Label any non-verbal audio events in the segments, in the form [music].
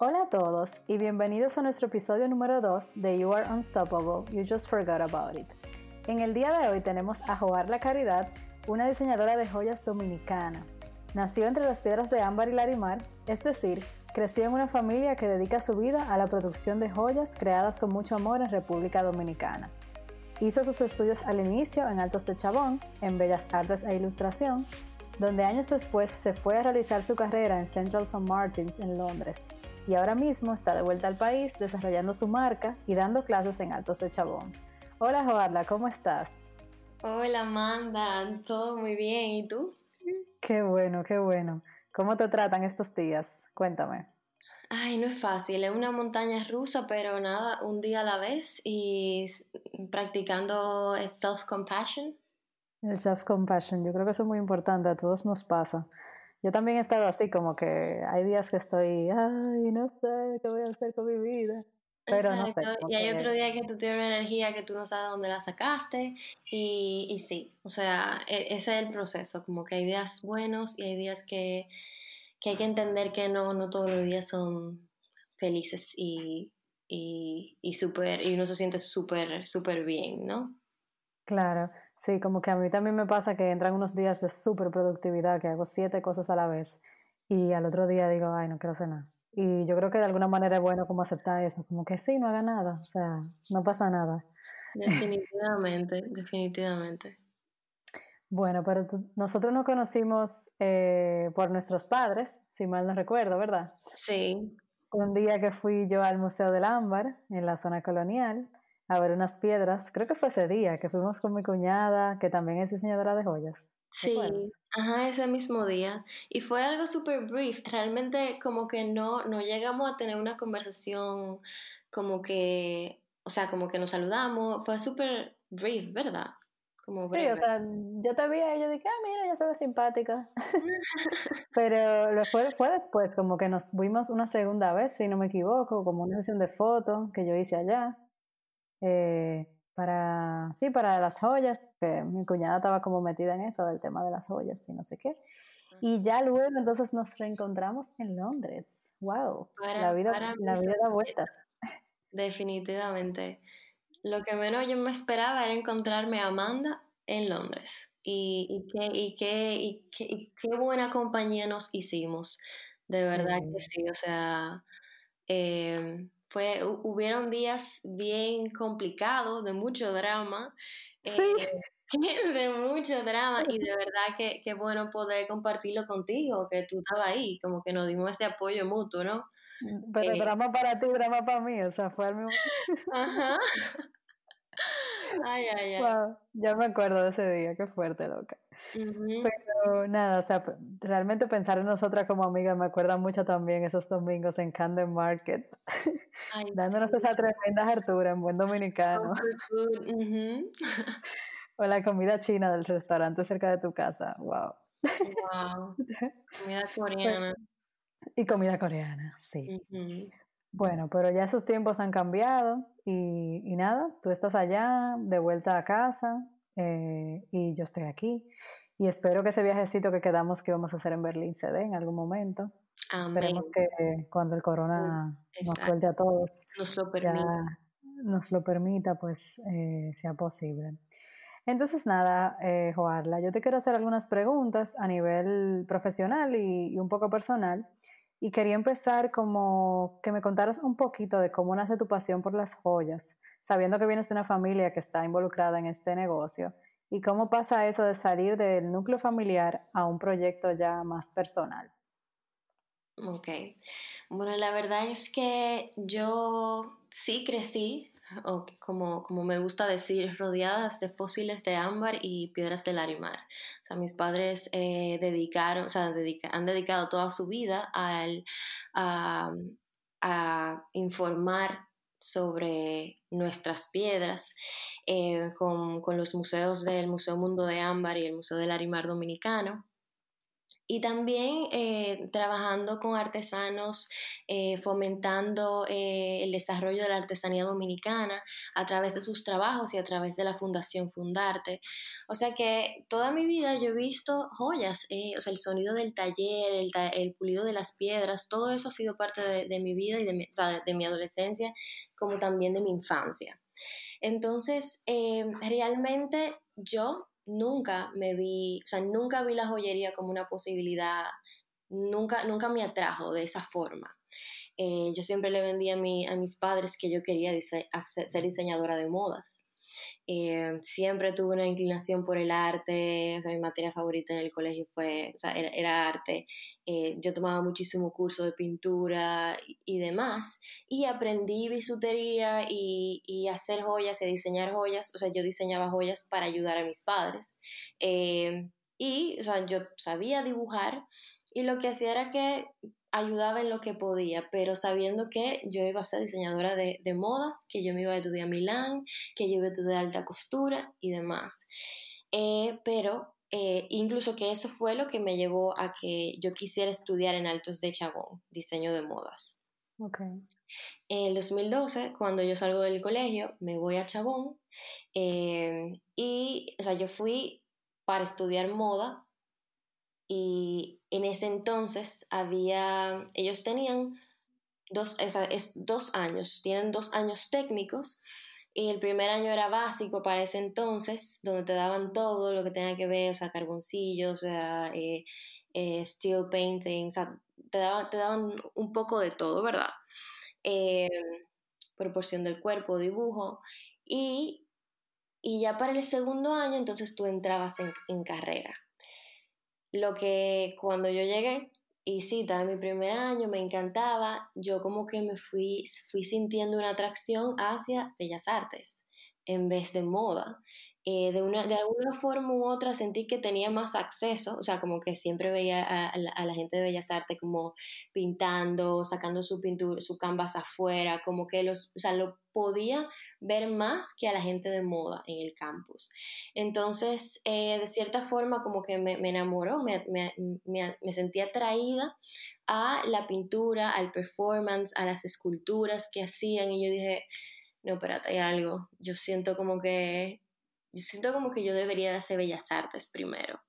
Hola a todos y bienvenidos a nuestro episodio número 2 de You Are Unstoppable, You Just Forgot About It. En el día de hoy tenemos a Joar La Caridad, una diseñadora de joyas dominicana. Nació entre las piedras de ámbar y larimar, es decir, creció en una familia que dedica su vida a la producción de joyas creadas con mucho amor en República Dominicana. Hizo sus estudios al inicio en Altos de Chabón, en Bellas Artes e Ilustración, donde años después se fue a realizar su carrera en Central St. Martins en Londres y ahora mismo está de vuelta al país desarrollando su marca y dando clases en Altos de Chabón. Hola Joarla, ¿cómo estás? Hola Amanda, todo muy bien, ¿y tú? Qué bueno, qué bueno. ¿Cómo te tratan estos días? Cuéntame. Ay, no es fácil, es una montaña rusa, pero nada, un día a la vez y practicando self-compassion. El self-compassion, yo creo que eso es muy importante, a todos nos pasa. Yo también he estado así, como que hay días que estoy, ay, no sé qué voy a hacer con mi vida. Pero no sé, y hay otro día que tú tienes una energía que tú no sabes dónde la sacaste y, y sí, o sea, e, ese es el proceso, como que hay días buenos y hay días que, que hay que entender que no, no todos los días son felices y, y, y, super, y uno se siente súper, súper bien, ¿no? Claro, sí, como que a mí también me pasa que entran unos días de súper productividad, que hago siete cosas a la vez y al otro día digo, ay, no quiero hacer nada. Y yo creo que de alguna manera es bueno como aceptar eso, como que sí, no haga nada, o sea, no pasa nada. Definitivamente, [laughs] definitivamente. Bueno, pero nosotros nos conocimos eh, por nuestros padres, si mal no recuerdo, ¿verdad? Sí. Un día que fui yo al Museo del Ámbar, en la zona colonial, a ver unas piedras, creo que fue ese día que fuimos con mi cuñada, que también es diseñadora de joyas. Sí, ajá, ese mismo día. Y fue algo súper brief. Realmente como que no, no llegamos a tener una conversación como que, o sea, como que nos saludamos. Fue súper brief, ¿verdad? sí, o sea, yo te vi y yo dije, ah, mira, ya se ve simpática. [laughs] Pero fue, fue después, como que nos vimos una segunda vez, si no me equivoco, como una sesión de fotos que yo hice allá. Eh, para, sí, para las joyas, que mi cuñada estaba como metida en eso del tema de las joyas y no sé qué. Y ya luego entonces nos reencontramos en Londres. ¡Wow! la vida, la vida da vueltas. Definitivamente. Lo que menos yo me esperaba era encontrarme a Amanda en Londres. Y, y, qué, y, qué, y, qué, qué, buena compañía nos hicimos. De verdad que sí. O sea, eh, fue, hubieron días bien complicados, de mucho drama. Sí. Eh, [laughs] de mucho drama y de verdad que, que bueno poder compartirlo contigo, que tú estabas ahí, como que nos dimos ese apoyo mutuo, ¿no? Mm, pero eh, drama para ti, drama para mí, o sea, fue el mismo. Ajá. [laughs] [laughs] Ay, ay, ay. Wow, ya me acuerdo de ese día, qué fuerte, loca. Pero nada, o sea, realmente pensar en nosotras como amigas me acuerda mucho también esos domingos en Camden Market, [laughs] dándonos esa tremenda hartura en buen dominicano. [laughs] o la comida china del restaurante cerca de tu casa, wow. Wow, comida [laughs] coreana. Y comida coreana, sí. Bueno, pero ya esos tiempos han cambiado y, y, nada, tú estás allá, de vuelta a casa eh, y yo estoy aquí. Y espero que ese viajecito que quedamos que íbamos a hacer en Berlín se dé en algún momento. Esperemos que cuando el corona nos suelte a todos, nos lo permita, nos lo permita pues eh, sea posible. Entonces, nada, eh, Joarla, yo te quiero hacer algunas preguntas a nivel profesional y, y, un poco personal. Y quería empezar como que me contaras un poquito de cómo nace tu pasión por las joyas, sabiendo que vienes de una familia que está involucrada en este negocio. ¿Y cómo pasa eso de salir del núcleo familiar a un proyecto ya más personal? Ok. Bueno, la verdad es que yo sí crecí, como, como me gusta decir, rodeadas de fósiles de ámbar y piedras de larimar. O sea, mis padres eh, dedicaron, o sea, han dedicado toda su vida a, a informar sobre nuestras piedras eh, con, con, los museos del Museo Mundo de Ámbar y el Museo del Arimar Dominicano. Y también eh, trabajando con artesanos, eh, fomentando eh, el desarrollo de la artesanía dominicana a través de sus trabajos y a través de la Fundación Fundarte. O sea que toda mi vida yo he visto joyas, o sea, el sonido del taller, el, pulido de las piedras, todo eso ha sido parte de, mi vida y de mi, de mi, adolescencia, como también de mi infancia. Entonces, realmente yo nunca me vi, o sea, nunca vi la joyería como una posibilidad, nunca, nunca me atrajo de esa forma. Eh, yo siempre le vendía a, a mis padres que yo quería ser diseñadora de modas. Eh, siempre tuve una inclinación por el arte, o sea, mi materia favorita en el colegio fue, o sea, era, arte. Eh, yo tomaba muchísimo curso de pintura y, demás, y aprendí bisutería y, y, hacer joyas y diseñar joyas, o sea, yo diseñaba joyas para ayudar a mis padres. Eh, y, o sea, yo sabía dibujar y lo que hacía era que ayudaba en lo que podía, pero sabiendo que yo iba a ser diseñadora de, modas, que yo me iba a estudiar a Milán, que yo iba a estudiar alta costura y demás. Eh, pero eh, incluso que eso fue lo que me llevó a que yo quisiera estudiar en Altos de Chabón, diseño de modas. Okay. En el 2012, cuando yo salgo del colegio, me voy a Chabón eh, y, o sea, yo fui para estudiar moda y en ese entonces había, ellos tenían dos, es dos años, tienen dos años técnicos y el primer año era básico para ese entonces, donde te daban todo lo que tenía que ver, o sea, carboncillos, o sea, eh, eh, steel painting, o sea, te daban, te daban un poco de todo, ¿verdad? Eh, proporción del cuerpo, dibujo, y, y, ya para el segundo año entonces tú entrabas en, en carrera. Lo que cuando yo llegué, y sí, estaba en mi primer año, me encantaba, yo como que me fui, fui sintiendo una atracción hacia bellas artes en vez de moda. Eh, de, una, de alguna forma u otra sentí que tenía más acceso, o sea, como que siempre veía a, la, gente de Bellas Artes como pintando, sacando su pintura, su canvas afuera, como que los, o sea, lo podía ver más que a la gente de moda en el campus. Entonces, eh, de cierta forma, como que me, enamoró, me, me, me sentí atraída a la pintura, al performance, a las esculturas que hacían y yo dije, no, espérate, hay algo, yo siento como que yo siento como que yo debería de hacer bellas artes primero.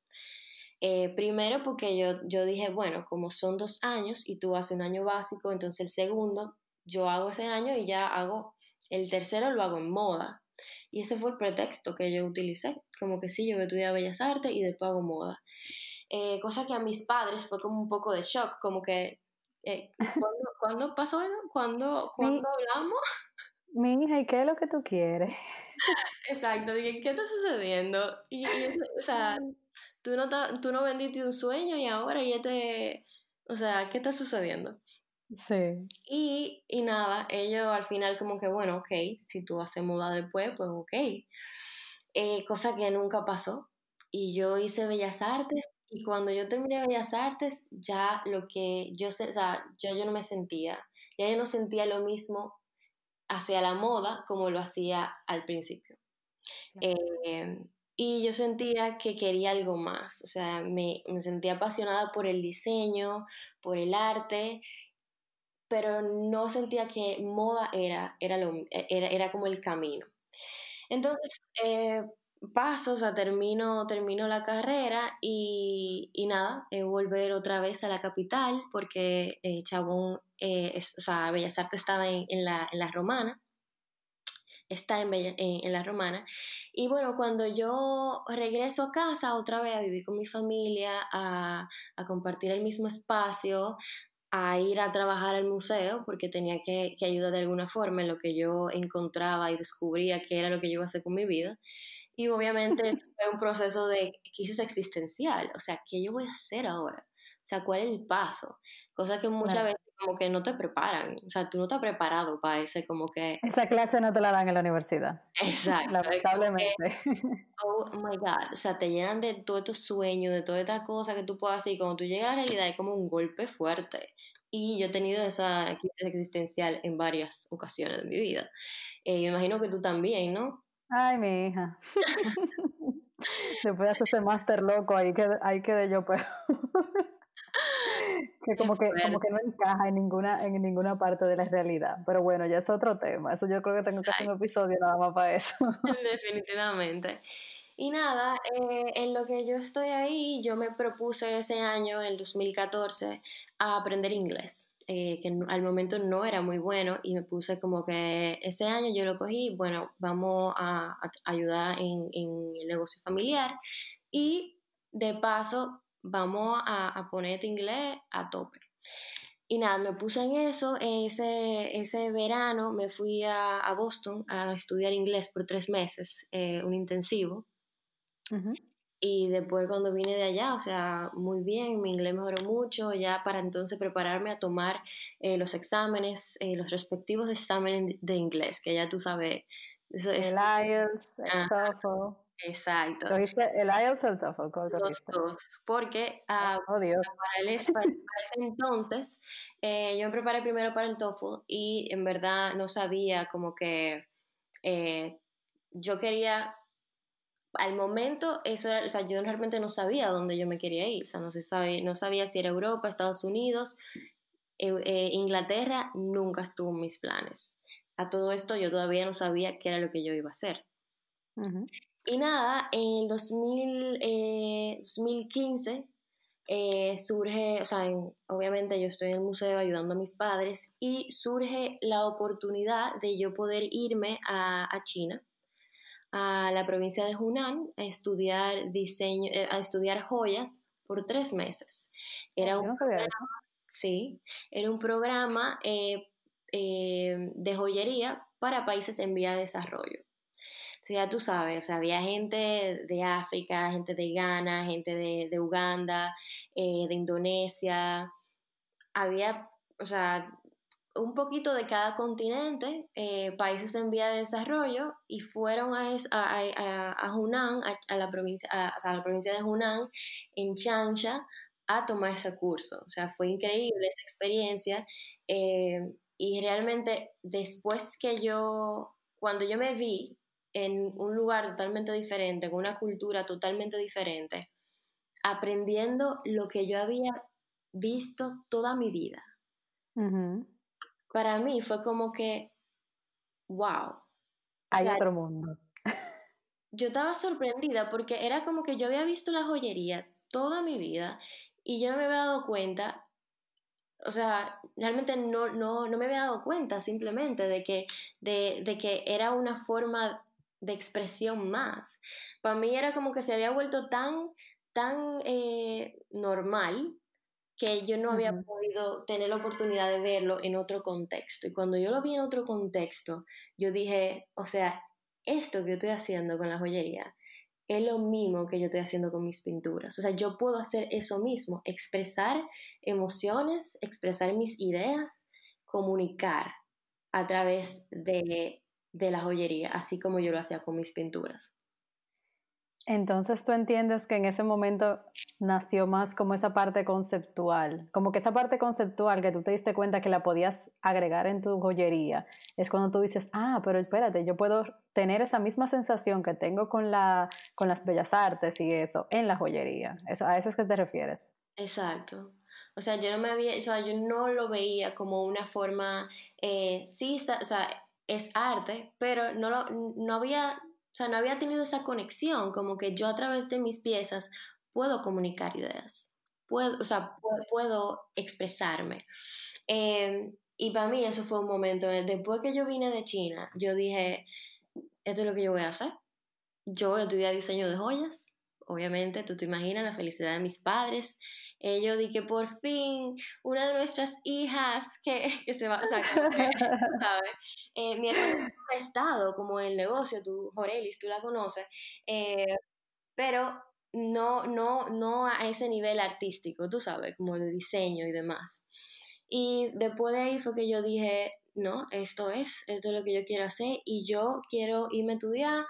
Eh, primero porque yo, yo dije, bueno, como son dos años y tú haces un año básico, entonces el segundo yo hago ese año y ya hago, el tercero lo hago en moda. Y ese fue el pretexto que yo utilicé, como que sí, yo estudiar bellas artes y después hago moda. Eh, cosa que a mis padres fue como un poco de shock, como que, eh, [laughs] ¿cuándo, pasó eso? ¿Cuándo, ¿cuándo hablamos? Mi hija, ¿y qué es lo que tú quieres? Exacto, dije, ¿qué está sucediendo? Y, o sea, tú no, tú no vendiste un sueño y ahora ya te... O sea, ¿qué está sucediendo? Sí. Y, y nada, ellos al final como que, bueno, ok, si tú haces moda después, pues ok. Eh, cosa que nunca pasó. Y yo hice Bellas Artes y cuando yo terminé Bellas Artes, ya lo que yo sé, o sea, ya yo no me sentía, ya yo no sentía lo mismo hacia la moda como lo hacía al principio. Eh, y yo sentía que quería algo más, o sea, me, sentía apasionada por el diseño, por el arte, pero no sentía que moda era, era, lo, era, era como el camino. Entonces, eh, paso, o sea, termino, termino la carrera y, y nada, eh, volver otra vez a la capital porque eh, Chabón, eh, o sea, Bellas Artes estaba en, la, en la, Romana, está en, en, la Romana. Y bueno, cuando yo regreso a casa otra vez a vivir con mi familia, a, a compartir el mismo espacio, a ir a trabajar al museo porque tenía que, que ayudar de alguna forma en lo que yo encontraba y descubría que era lo que yo iba a hacer con mi vida. Y obviamente fue un proceso de crisis existencial, o sea, ¿qué yo voy a hacer ahora? O sea, ¿cuál es el paso? Cosa que muchas veces como que no te preparan, o sea, tú no estás preparado para ese como que... Esa clase no te la dan en la universidad. Exacto. Lamentablemente. [laughs] oh my God, o sea, te llenan de todos estos sueños, de todas estas cosas que tú puedas hacer y cuando tú llegas a la realidad es como un golpe fuerte. Y yo he tenido esa crisis existencial en varias ocasiones de mi vida. Eh, me imagino que tú también, ¿no? Ay, mi hija. Después de ese máster loco, ahí quedé, ahí quedé yo, pero [laughs] que como que, como que no encaja en ninguna, en ninguna parte de la realidad. Pero bueno, ya es otro tema. Eso yo creo que tengo que hacer un episodio nada más para eso. [laughs] Definitivamente. Y nada, eh, en lo que yo estoy ahí, yo me propuse ese año, en 2014, a aprender inglés. Eh, que al momento no era muy bueno y me puse como que ese año yo lo cogí, bueno, vamos a, ayudar en, en, el negocio familiar y de paso vamos a, a poner inglés a tope. Y nada, me puse en eso. Ese, ese verano me fui a, a Boston a estudiar inglés por tres meses, eh, un intensivo. Y después cuando vine de allá, o sea, muy bien, mi inglés mejoró mucho, ya para entonces prepararme a tomar eh, los exámenes, eh, los respectivos exámenes de inglés, que ya tú sabes. Eso el IELTS, el TOEFL. Exacto. ¿Cogiste el IELTS o el TOEFL? Los dos, porque ah, oh, para, el, [laughs] para, ese entonces eh, yo me preparé primero para el TOEFL y en verdad no sabía como que eh, yo quería, al momento eso era, o sea, yo realmente no sabía dónde yo me quería ir, o sea, no, se sabe, no sabía si era Europa, Estados Unidos, eh, Inglaterra, nunca estuvo en mis planes. A todo esto yo todavía no sabía qué era lo que yo iba a hacer. Y nada, en 2000, 2015 eh, eh, surge, o sea, obviamente yo estoy en el museo ayudando a mis padres y surge la oportunidad de yo poder irme a, China, a la provincia de Hunan, a estudiar diseño, eh, a estudiar joyas por tres meses. Era un programa, sí, era un programa de joyería para países en vía de desarrollo. Ya tú sabes, o sea, había gente de África, gente de Ghana, gente de, Uganda, eh, de Indonesia, había, o sea, un poquito de cada continente, eh, países en vía de desarrollo, y fueron a, a, a, Hunan, a, la provincia, a, la provincia de Hunan, en Changsha, a tomar ese curso. O sea, fue increíble esa experiencia. Eh, y realmente después que yo, cuando yo me vi en un lugar totalmente diferente, con una cultura totalmente diferente, aprendiendo lo que yo había visto toda mi vida. Para mí fue como que, wow. Hay otro mundo. yo estaba sorprendida porque era como que yo había visto la joyería toda mi vida y yo no me había dado cuenta o sea, realmente no, no, no, me había dado cuenta simplemente de que, de, de que era una forma de expresión más. Para mí era como que se había vuelto tan, tan eh, normal que yo no había podido tener la oportunidad de verlo en otro contexto. Y cuando yo lo vi en otro contexto, yo dije, o sea, esto que yo estoy haciendo con la joyería es lo mismo que yo estoy haciendo con mis pinturas. O sea, yo puedo hacer eso mismo, expresar emociones, expresar mis ideas, comunicar a través de de la joyería, así como yo lo hacía con mis pinturas. Entonces tú entiendes que en ese momento nació más como esa parte conceptual, como que esa parte conceptual que tú te diste cuenta que la podías agregar en tu joyería, es cuando tú dices, ah, pero espérate, yo puedo tener esa misma sensación que tengo con, la, con las bellas artes y eso en la joyería. Eso, ¿A eso es que te refieres? Exacto. O sea, yo no me había, o sea, yo no lo veía como una forma, eh, sí, o sea, es arte, pero no, lo, no, había, sea, no había tenido esa conexión, como que yo a través de mis piezas puedo comunicar ideas, puedo, o sea, puedo, expresarme. Em, y para mí eso fue un momento, después que yo vine de China, yo dije, esto es lo que yo voy a hacer. Yo voy a estudiar diseño de joyas, obviamente, tú te imaginas la felicidad de mis padres, ellos di que por fin una de nuestras hijas que, [laughs] que se va, o sea, [laughs] ¿sabes? Eh, mi hermano ha estado como en el negocio, tú, Jorelis, tú la conoces, eh, pero no, no, no a ese nivel artístico, tú sabes, como de diseño y demás. Y después de ahí fue que yo dije, no, esto es, esto es lo que yo quiero hacer y yo quiero irme a estudiar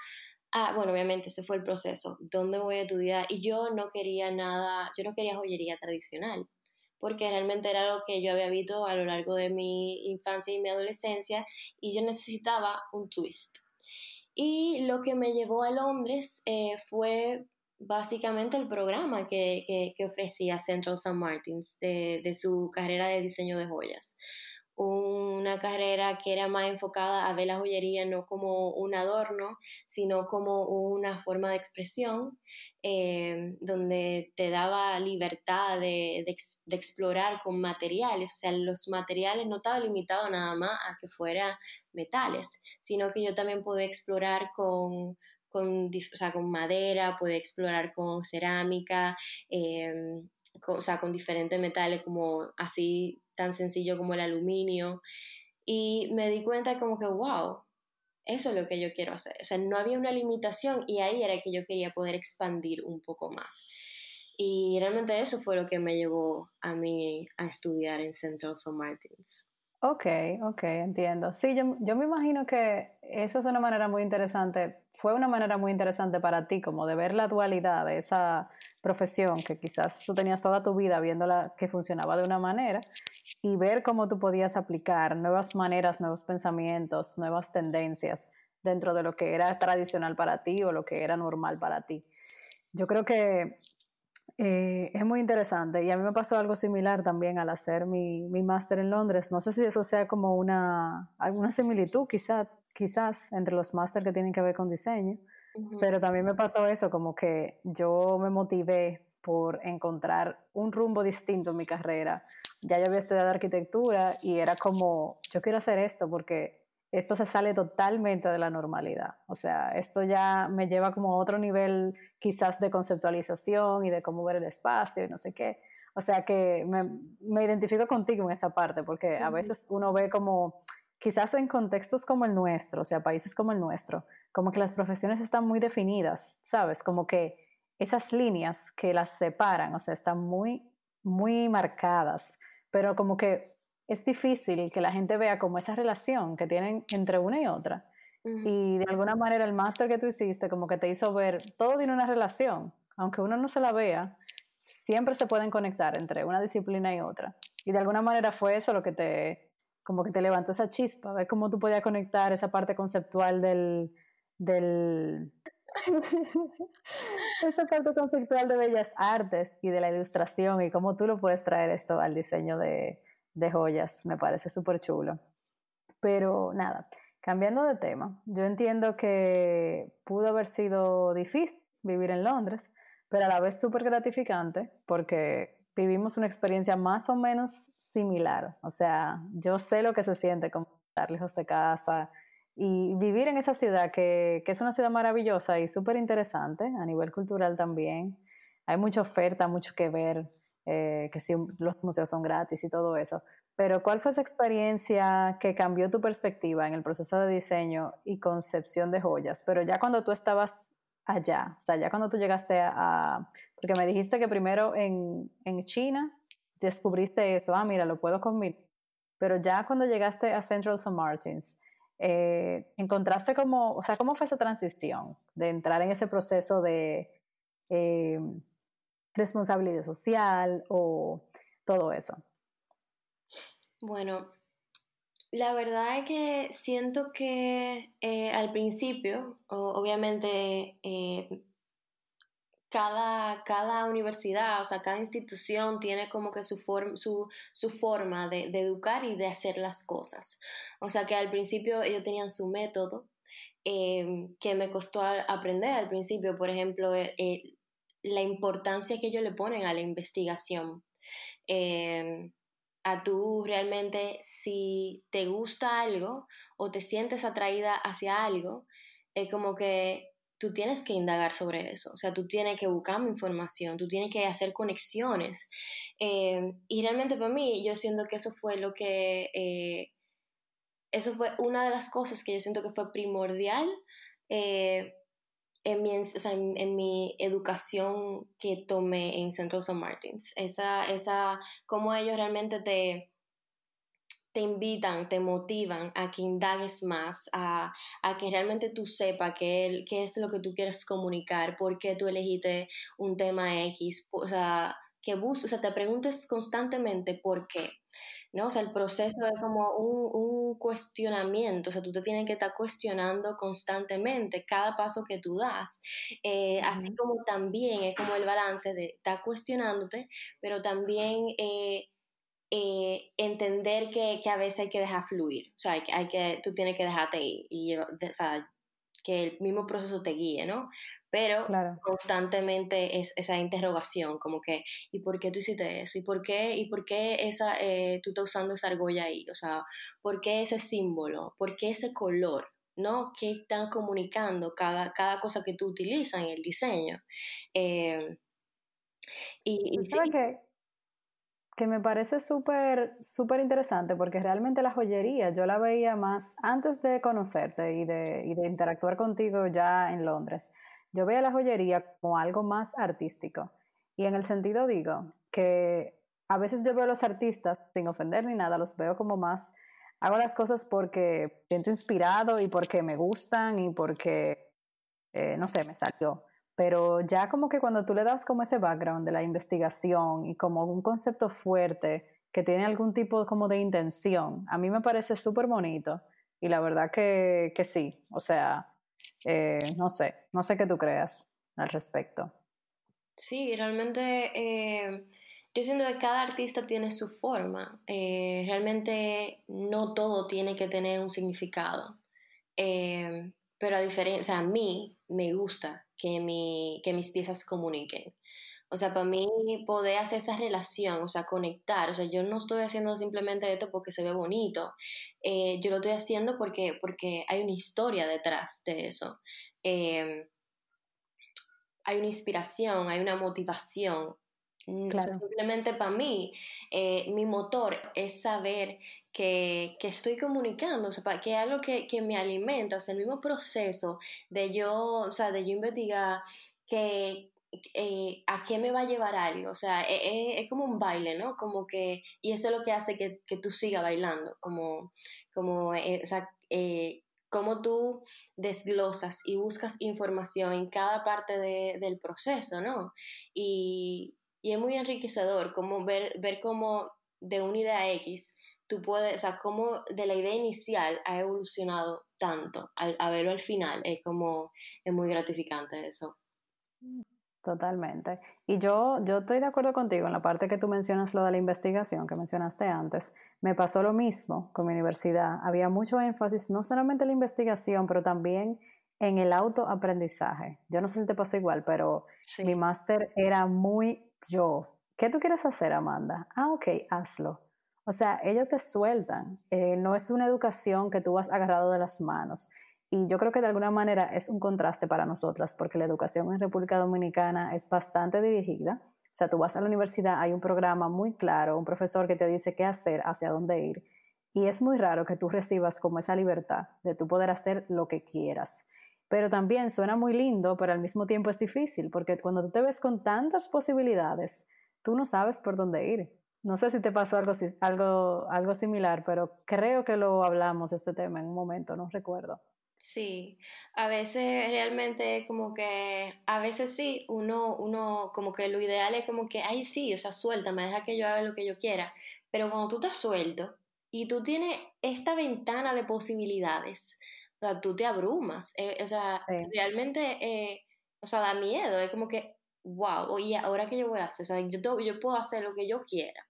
Ah, bueno, obviamente ese fue el proceso. ¿Dónde voy a estudiar? Y yo no quería nada, yo no quería joyería tradicional, porque realmente era lo que yo había visto a lo largo de mi infancia y mi adolescencia y yo necesitaba un twist. Y lo que me llevó a Londres eh, fue básicamente el programa que, ofrecía Central St. Martins de, de, su carrera de diseño de joyas una carrera que era más enfocada a ver la joyería no como un adorno, sino como una forma de expresión, eh, donde te daba libertad de, explorar con materiales. O sea, los materiales no estaban limitados nada más a que fueran metales, sino que yo también pude explorar con, con, con madera, pude explorar con cerámica, eh, o sea, con diferentes metales como así tan sencillo como el aluminio. Y me di cuenta como que, wow, eso es lo que yo quiero hacer. O sea, no había una limitación y ahí era que yo quería poder expandir un poco más. Y realmente eso fue lo que me llevó a mí a estudiar en Central St. Martins. Ok, ok, entiendo. Sí, yo, yo me imagino que eso es una manera muy interesante, fue una manera muy interesante para ti, como de ver la dualidad de esa profesión que quizás tú tenías toda tu vida viéndola que funcionaba de una manera y ver cómo tú podías aplicar nuevas maneras, nuevos pensamientos, nuevas tendencias dentro de lo que era tradicional para ti o lo que era normal para ti. Yo creo que eh, es muy interesante y a mí me pasó algo similar también al hacer mi, mi máster en Londres. No sé si eso sea como una, alguna similitud quizás quizás entre los máster que tienen que ver con diseño, pero también me pasó eso, como que yo me motivé por encontrar un rumbo distinto en mi carrera. Ya yo había estudiado arquitectura y era como, yo quiero hacer esto porque esto se sale totalmente de la normalidad. O sea, esto ya me lleva como a otro nivel quizás de conceptualización y de cómo ver el espacio y no sé qué. O sea que me, me identifico contigo en esa parte porque a veces uno ve como quizás en contextos como el nuestro, o sea, países como el nuestro, como que las profesiones están muy definidas, ¿sabes? Como que esas líneas que las separan, o sea, están muy, muy marcadas, pero como que es difícil que la gente vea como esa relación que tienen entre una y otra. Y de alguna manera el máster que tú hiciste como que te hizo ver, todo tiene una relación, aunque uno no se la vea, siempre se pueden conectar entre una disciplina y otra. Y de alguna manera fue eso lo que te, como que te levantó esa chispa, ver cómo tú podías conectar esa parte conceptual del, del [laughs] esa parte conceptual de bellas artes y de la ilustración y cómo tú lo puedes traer esto al diseño de, joyas, me parece súper chulo. Pero nada, cambiando de tema, yo entiendo que pudo haber sido difícil vivir en Londres, pero a la vez súper gratificante porque vivimos una experiencia más o menos similar. O sea, yo sé lo que se siente como estar lejos de casa y vivir en esa ciudad que, que es una ciudad maravillosa y súper interesante a nivel cultural también. Hay mucha oferta, mucho que ver, eh, que sí, los museos son gratis y todo eso. Pero ¿cuál fue esa experiencia que cambió tu perspectiva en el proceso de diseño y concepción de joyas? Pero ya cuando tú estabas allá, o sea, ya cuando tú llegaste a, porque me dijiste que primero en, en China descubriste esto, ah, mira, lo puedo combinar. Pero ya cuando llegaste a Central St. Martins, eh, encontraste como, o sea, ¿cómo fue esa transición de entrar en ese proceso de eh, responsabilidad social o todo eso? Bueno, la verdad es que siento que eh, al principio, obviamente, cada, cada universidad, o sea, cada institución tiene como que su, su, forma de, educar y de hacer las cosas. O sea, que al principio ellos tenían su método eh, que me costó aprender al principio, por ejemplo, eh, eh, la importancia que ellos le ponen a la investigación. a tú realmente, si te gusta algo o te sientes atraída hacia algo, es como que tú tienes que indagar sobre eso, o sea, tú tienes que buscar información, tú tienes que hacer conexiones. Eh, y realmente para mí, yo siento que eso fue lo que, eh, eso fue una de las cosas que yo siento que fue primordial eh, en, mi, o sea, en, mi educación que tomé en Central St. Martins. Esa, esa, cómo ellos realmente te te invitan, te motivan a que indagues más, a, que realmente tú sepas qué, qué es lo que tú quieres comunicar, por qué tú elegiste un tema X, o sea, que busques, o sea, te preguntes constantemente por qué. ¿no? O sea, el proceso es como un, cuestionamiento, o sea, tú te tienes que estar cuestionando constantemente cada paso que tú das, eh, así como también es como el balance de estar cuestionándote, pero también eh, eh, entender que, a veces hay que dejar fluir, o sea, hay que, tú tienes que dejarte ir, y, o sea, que el mismo proceso te guíe, ¿no? Pero constantemente es esa interrogación, como que, ¿y por qué tú hiciste eso? ¿Y por qué, y por qué esa, eh, tú estás usando esa argolla ahí? O sea, ¿por qué ese símbolo? ¿Por qué ese color? ¿No? ¿Qué están comunicando cada, cada cosa que tú utilizas en el diseño? Eh, y, que, que me parece súper, súper interesante porque realmente la joyería yo la veía más antes de conocerte y de, interactuar contigo ya en Londres yo veía la joyería como algo más artístico. Y en el sentido digo que a veces yo veo a los artistas, sin ofender ni nada, los veo como más, hago las cosas porque siento inspirado y porque me gustan y porque, eh, no sé, me salió. Pero ya como que cuando tú le das como ese background de la investigación y como un concepto fuerte que tiene algún tipo como de intención, a mí me parece súper bonito. Y la verdad que, que sí, o sea, eh, no sé, no sé qué tú creas al respecto. Sí, realmente eh, yo siento que cada artista tiene su forma. Eh, realmente no todo tiene que tener un significado. pero a diferencia, a mí me gusta que, mi, que mis piezas comuniquen. O sea, para mí poder hacer esa relación, o sea, conectar, o sea, yo no estoy haciendo simplemente esto porque se ve bonito, eh, yo lo estoy haciendo porque, porque hay una historia detrás de eso. Em, hay una inspiración, hay una motivación. Mm, simplemente para mí, eh, mi motor es saber que, que, estoy comunicando, o sea, que es algo que, que, me alimenta, o sea, el mismo proceso de yo, o sea, de yo investigar que, eh, a qué me va a llevar algo, o sea, e, e, es, como un baile, ¿no? Como que, y eso es lo que hace que, que tú sigas bailando, como, como, eh, o sea, eh, tú desglosas y buscas información en cada parte de, del proceso, ¿no? Y, y, es muy enriquecedor como ver, ver cómo de una idea X tú puedes, o sea, cómo de la idea inicial ha evolucionado tanto al, a verlo al final, es como, es muy gratificante eso. Totalmente. Y yo, yo estoy de acuerdo contigo en la parte que tú mencionas lo de la investigación que mencionaste antes. Me pasó lo mismo con mi universidad. Había mucho énfasis no solamente en la investigación, pero también en el autoaprendizaje. Yo no sé si te pasó igual, pero mi máster era muy yo. ¿Qué tú quieres hacer, Amanda? Ah, ok, hazlo. O sea, ellos te sueltan. Eh, no es una educación que tú has agarrado de las manos. Y yo creo que de alguna manera es un contraste para nosotras, porque la educación en República Dominicana es bastante dirigida. O sea, tú vas a la universidad, hay un programa muy claro, un profesor que te dice qué hacer, hacia dónde ir. Y es muy raro que tú recibas como esa libertad de tú poder hacer lo que quieras. Pero también suena muy lindo, pero al mismo tiempo es difícil, porque cuando tú te ves con tantas posibilidades, tú no sabes por dónde ir. No sé si te pasó algo, algo, algo similar, pero creo que lo hablamos este tema en un momento, no recuerdo. Sí, a veces realmente como que, a veces sí, uno, uno como que lo ideal es como que, ay sí, o sea, suéltame, deja que yo haga lo que yo quiera, pero cuando tú estás suelto y tú tienes esta ventana de posibilidades, o sea, tú te abrumas, eh, o sea, realmente, eh, o sea, da miedo, es como que, wow, oye, ahora qué yo voy a hacer, o sea, yo, yo puedo hacer lo que yo quiera,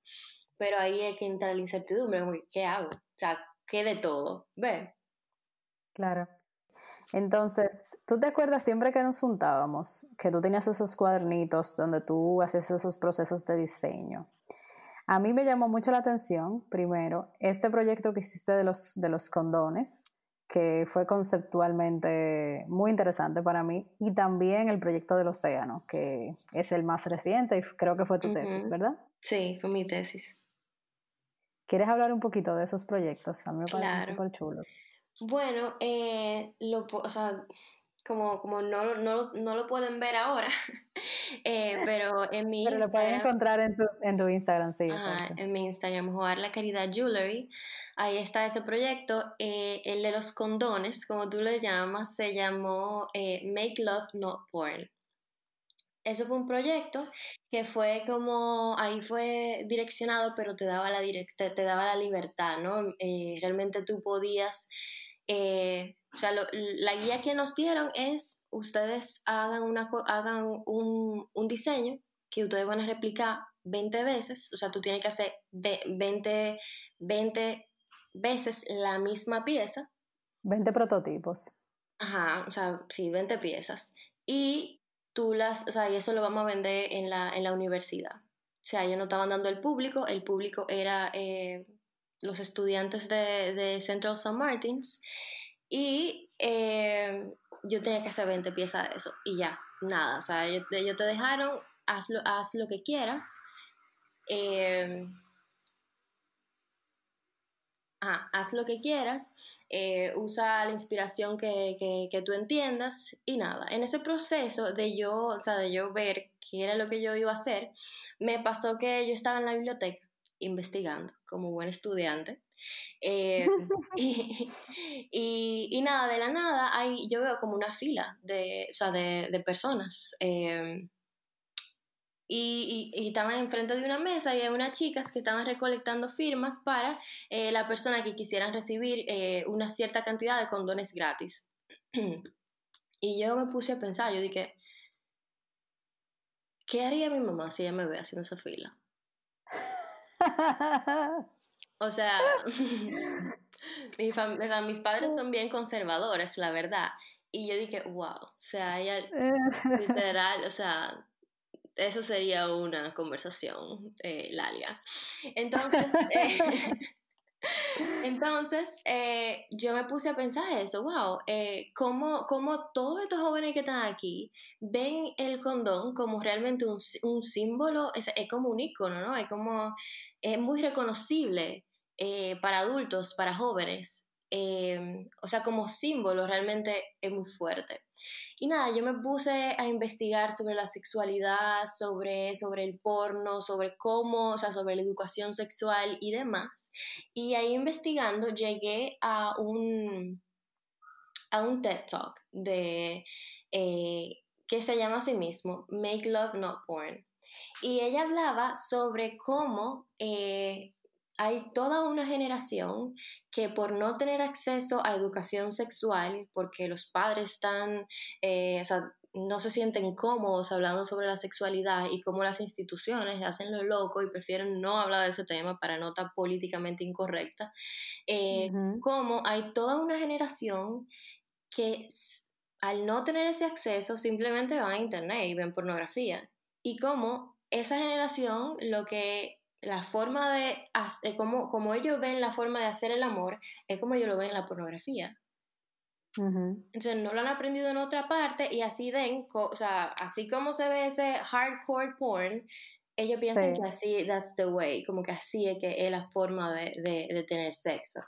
pero ahí hay que entrar la incertidumbre, como, ¿qué hago? O sea, ¿qué de todo? ¿Ve? Claro. Entonces, ¿tú te acuerdas siempre que nos juntábamos, que tú tenías esos cuadernitos donde tú haces esos procesos de diseño? A mí me llamó mucho la atención, primero, este proyecto que hiciste de los, de los condones, que fue conceptualmente muy interesante para mí, y también el proyecto del océano, que es el más reciente y creo que fue tu tesis, ¿verdad? Sí, fue mi tesis. ¿Quieres hablar un poquito de esos proyectos? A mí me parecen súper chulos. Bueno, eh, lo, o sea, como, como no, no, no lo pueden ver ahora, [laughs] eh, pero en mi Pero lo pueden encontrar en tu, en tu Instagram, sí. en mi Instagram, Jugar la Caridad Jewelry, ahí está ese proyecto. Eh, el de los condones, como tú le llamas, se llamó Make Love Not Porn. eso fue un proyecto que fue como, ahí fue direccionado, pero te daba la, te, daba la libertad, ¿no? Eh, realmente tú podías, eh, o sea, la guía que nos dieron es, ustedes hagan, una, hagan un, un diseño que ustedes van a replicar 20 veces, o sea, tú tienes que hacer 20, 20 veces la misma pieza. 20 prototipos. Ajá, o sea, sí, 20 piezas. Y tú las, o sea, y eso lo vamos a vender en la, en la universidad. O sea, ellos no estaban dando el público, el público era eh, los estudiantes de, de, Central St. Martins y eh, yo tenía que hacer 20 piezas de eso y ya, nada, o sea, ellos, te dejaron, haz lo, haz lo que quieras. Eh, ah, haz lo que quieras, eh, usa la inspiración que, que, tú entiendas y nada. En ese proceso de yo, o sea, de yo ver qué era lo que yo iba a hacer, me pasó que yo estaba en la biblioteca investigando como buen estudiante. Eh, [laughs] y, y, nada, de la nada, hay, yo veo como una fila de, o sea, de, de personas. Eh, y, y, estaban enfrente de una mesa y había unas chicas que estaban recolectando firmas para eh, la persona que quisieran recibir eh, una cierta cantidad de condones gratis. [clears throat] y yo me puse a pensar, yo dije, ¿qué haría mi mamá si ella me ve haciendo esa fila? [laughs] [laughs] o sea, mis padres son bien conservadores, la verdad. Y yo dije, wow, o sea, ella [laughs] literal, o sea, eso sería una conversación, eh, Lalia. Entonces, [laughs] eh, [laughs] entonces eh, yo me puse a pensar eso, wow, eh, ¿cómo, ¿cómo, todos estos jóvenes que están aquí ven el condón como realmente un, un símbolo, es, es, como un icono, ¿no? Es como, es muy reconocible para adultos, para jóvenes. o sea, como símbolo realmente es muy fuerte. Y nada, yo me puse a investigar sobre la sexualidad, sobre, sobre el porno, sobre cómo, o sea, sobre la educación sexual y demás. Y ahí investigando llegué a un, a un TED Talk de, eh, que se llama a sí mismo Make Love Not Porn. Y ella hablaba sobre cómo eh, hay toda una generación que por no tener acceso a educación sexual, porque los padres están, eh, o sea, no se sienten cómodos hablando sobre la sexualidad y cómo las instituciones hacen lo loco y prefieren no hablar de ese tema para no estar políticamente incorrecta, eh, como hay toda una generación que al no tener ese acceso simplemente van a internet y ven pornografía. Y como esa generación lo que la forma de, hacer, como, como ellos ven la forma de hacer el amor, es como ellos lo ven en la pornografía. Entonces no lo han aprendido en otra parte y así ven, o sea, así como se ve ese hardcore porn, ellos piensan que así, that's the way, como que así es que es la forma de, de, tener sexo.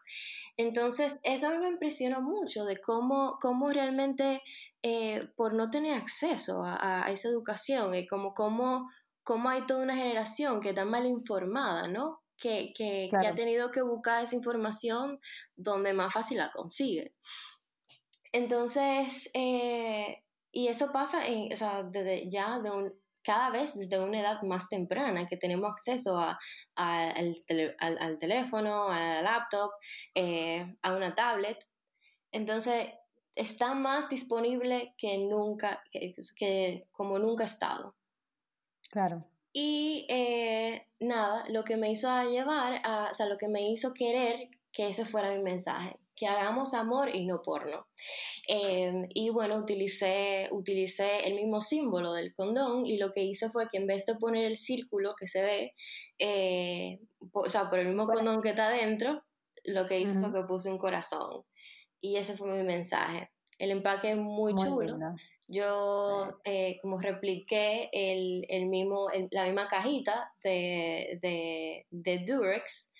Entonces, eso a mí me impresionó mucho de cómo, cómo realmente, eh, por no tener acceso a, a esa educación, y como cómo cómo hay toda una generación que está mal informada, ¿no? Que, que, ha tenido que buscar esa información donde más fácil la consigue. Entonces, eh, y eso pasa en, o sea, desde ya de un, cada vez desde una edad más temprana que tenemos acceso a, al, al, teléfono, a la laptop, eh, a una tablet. Entonces, está más disponible que nunca, que, que como nunca ha estado. Claro. Y eh, nada, lo que me hizo llevar, a, o sea, lo que me hizo querer que ese fuera mi mensaje, que hagamos amor y no porno. Em, y bueno, utilicé, utilicé el mismo símbolo del condón y lo que hice fue que en vez de poner el círculo que se ve, eh, o sea, por el mismo condón que está adentro, lo que hice fue que puse un corazón. Y ese fue mi mensaje. El empaque es muy, chulo. Yo eh, como repliqué el, el mismo, la misma cajita de, de, de Durex,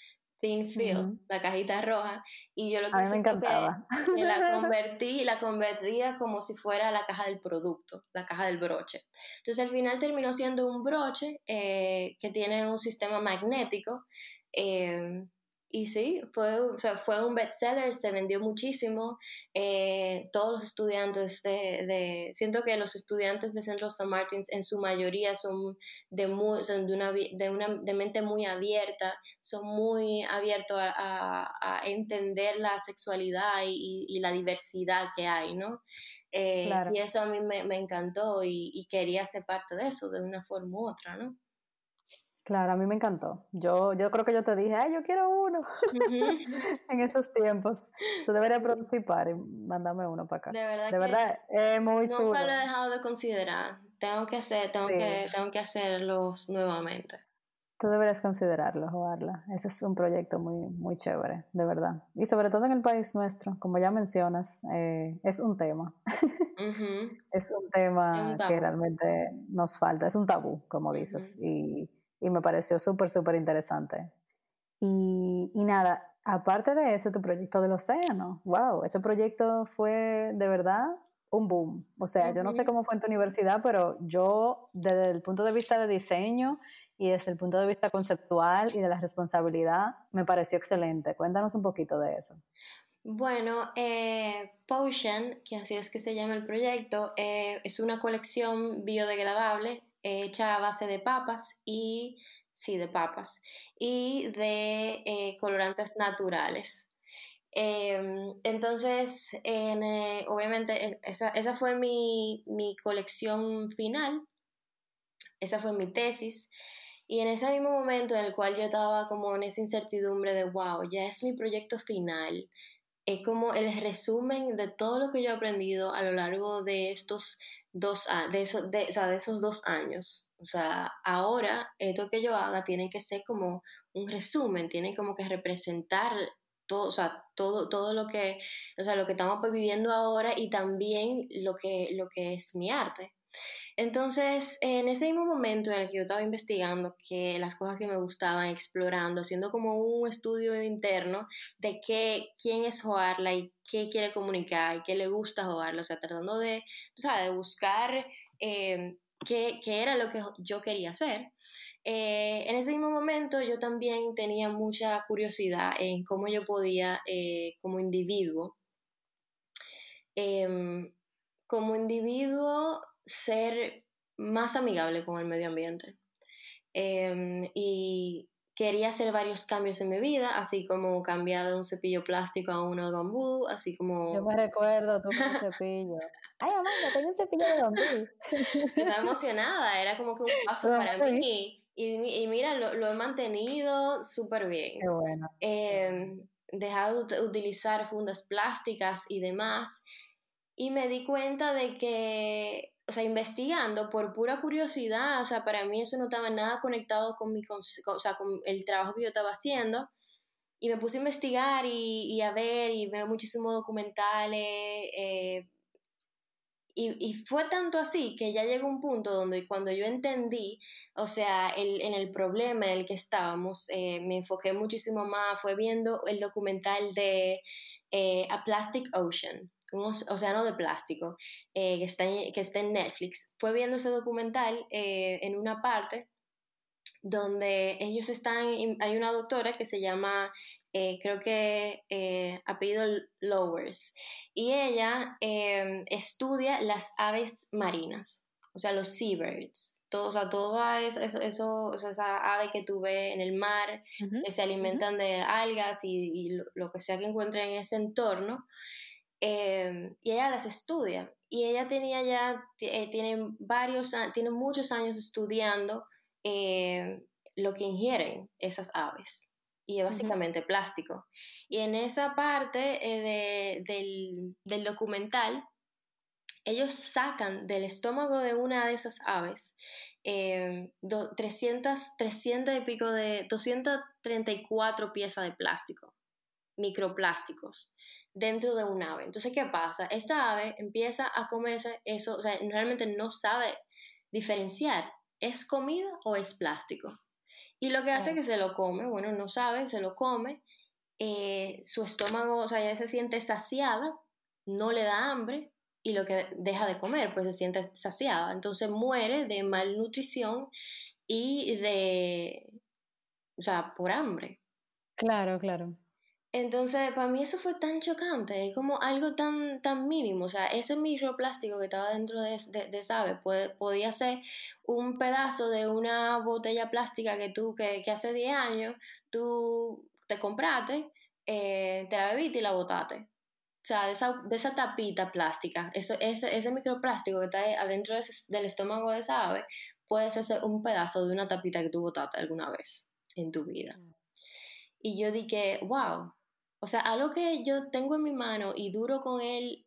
Thin Film, la cajita roja, y yo lo que A mí me encantaba. Que, la [laughs] convertí, la convertía como si fuera la caja del producto, la caja del broche. Entonces al final terminó siendo un broche eh, que tiene un sistema magnético eh, y sí, fue, o sea, fue un bestseller, se vendió muchísimo. Eh, todos los estudiantes de, de, Siento que los estudiantes de Central St. Martins en su mayoría son de, muy, son de, una, de, una, de mente muy abierta, son muy abiertos a, a, entender la sexualidad y, y, la diversidad que hay, ¿no? Eh, y eso a mí me, me encantó y, y, quería ser parte de eso de una forma u otra, ¿no? Claro, a mí me encantó. Yo, yo creo que yo te dije, ay, yo quiero uno [laughs] en esos tiempos. Tú deberías participar y mándame uno para acá. De verdad, de verdad es muy chulo. Nunca lo he dejado de considerar. Tengo que hacer, tengo que, tengo que hacerlos nuevamente. Tú deberías considerarlo, jugarla. Ese es un proyecto muy, muy chévere, de verdad. Y sobre todo en el país nuestro, como ya mencionas, eh, es un tema. [laughs] es un tema que realmente nos falta. Es un tabú, como dices. Y y me pareció súper, súper interesante. Y, y, nada, aparte de ese, tu proyecto del océano, wow, ese proyecto fue de verdad un boom. O sea, yo no sé cómo fue en tu universidad, pero yo desde el punto de vista de diseño y desde el punto de vista conceptual y de la responsabilidad, me pareció excelente. Cuéntanos un poquito de eso. Bueno, eh, Potion, que así es que se llama el proyecto, eh, es una colección biodegradable hecha a base de papas y, sí, de papas, y de eh, colorantes naturales. Em, entonces, eh, obviamente, e, esa, esa fue mi, mi, colección final, esa fue mi tesis. Y en ese mismo momento en el cual yo estaba como en esa incertidumbre de, wow, ya es mi proyecto final, es como el resumen de todo lo que yo he aprendido a lo largo de estos dos de, eso, de, o sea, de esos dos años. O sea, ahora esto que yo haga tiene que ser como un resumen, tiene como que representar todo, o sea, todo, todo lo que, o sea, lo que estamos viviendo ahora y también lo que, lo que es mi arte. Entonces, en ese mismo momento en el que yo estaba investigando que las cosas que me gustaban, explorando, haciendo como un estudio interno de qué, quién es Joarla y qué quiere comunicar y qué le gusta Joarla, o sea, tratando de, de buscar eh, qué, qué, era lo que yo quería hacer. Eh, en ese mismo momento yo también tenía mucha curiosidad en cómo yo podía, eh, como individuo, em, como individuo ser más amigable con el medio ambiente. Em, y quería hacer varios cambios en mi vida, así como cambiar de un cepillo plástico a uno de bambú, así como... Yo me recuerdo tú con un cepillo. [laughs] Ay, Amanda, tengo un cepillo de bambú. [laughs] Estaba emocionada, era como que un paso para mí. Y, y mira, lo, lo, he mantenido súper bien. Qué bueno. Eh, dejado de utilizar fundas plásticas y demás. Y me di cuenta de que o sea, investigando por pura curiosidad, o sea, para mí eso no estaba nada conectado con, mi, o sea, con el trabajo que yo estaba haciendo. Y me puse a investigar y, y a ver y veo muchísimos documentales. Eh, y, y, fue tanto así que ya llegó un punto donde cuando yo entendí, o sea, el, en el problema en el que estábamos, eh, me enfoqué muchísimo más, fue viendo el documental de eh, A Plastic Ocean un océano de plástico eh, que, está en, que está en Netflix. Fue viendo ese documental eh, en una parte donde ellos están, hay una doctora que se llama, eh, creo que apellido Lowers, y ella estudia las aves marinas, o sea, los seabirds, todo, o sea, toda eso, eso, esa ave que tú ves en el mar, que se alimentan de algas y, y lo, lo, que sea que encuentren en ese entorno. Em, y ella las estudia. Y ella tenía ya, eh, tiene varios, tiene muchos años estudiando eh, lo que ingieren esas aves. Y es básicamente plástico. Y en esa parte eh, de, del, del, documental, ellos sacan del estómago de una de esas aves 300, em, 300 y pico de, 234 piezas de plástico, microplásticos dentro de un ave. Entonces, ¿qué pasa? Esta ave empieza a comerse eso, o sea, realmente no sabe diferenciar, ¿es comida o es plástico? Y lo que hace es que se lo come, bueno, no sabe, se lo come, eh, su estómago, o sea, ya se siente saciada, no le da hambre y lo que deja de comer, pues se siente saciada. Entonces muere de malnutrición y de, o sea, por hambre. Claro, claro. Entonces, para mí eso fue tan chocante, como algo tan, tan mínimo. O sea, ese microplástico que estaba dentro de, de, Sabe podía ser un pedazo de una botella plástica que tú, que, que hace 10 años, tú te compraste, eh, te la bebiste y la botaste. O sea, de esa, de esa tapita plástica, eso, ese, ese microplástico que está adentro del estómago de esa ave, puede ser un pedazo de una tapita que tú botaste alguna vez en tu vida. Mm. Y yo dije, wow, o sea, algo que yo tengo en mi mano y duro con él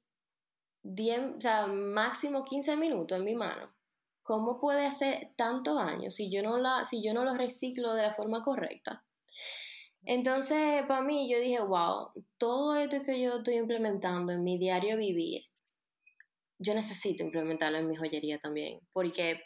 10, o sea, máximo 15 minutos en mi mano. ¿Cómo puede hacer tanto daño si yo no, la, si yo no lo reciclo de la forma correcta? Entonces, para mí, yo dije, wow, todo esto que yo estoy implementando en mi diario vivir, yo necesito implementarlo en mi joyería también, porque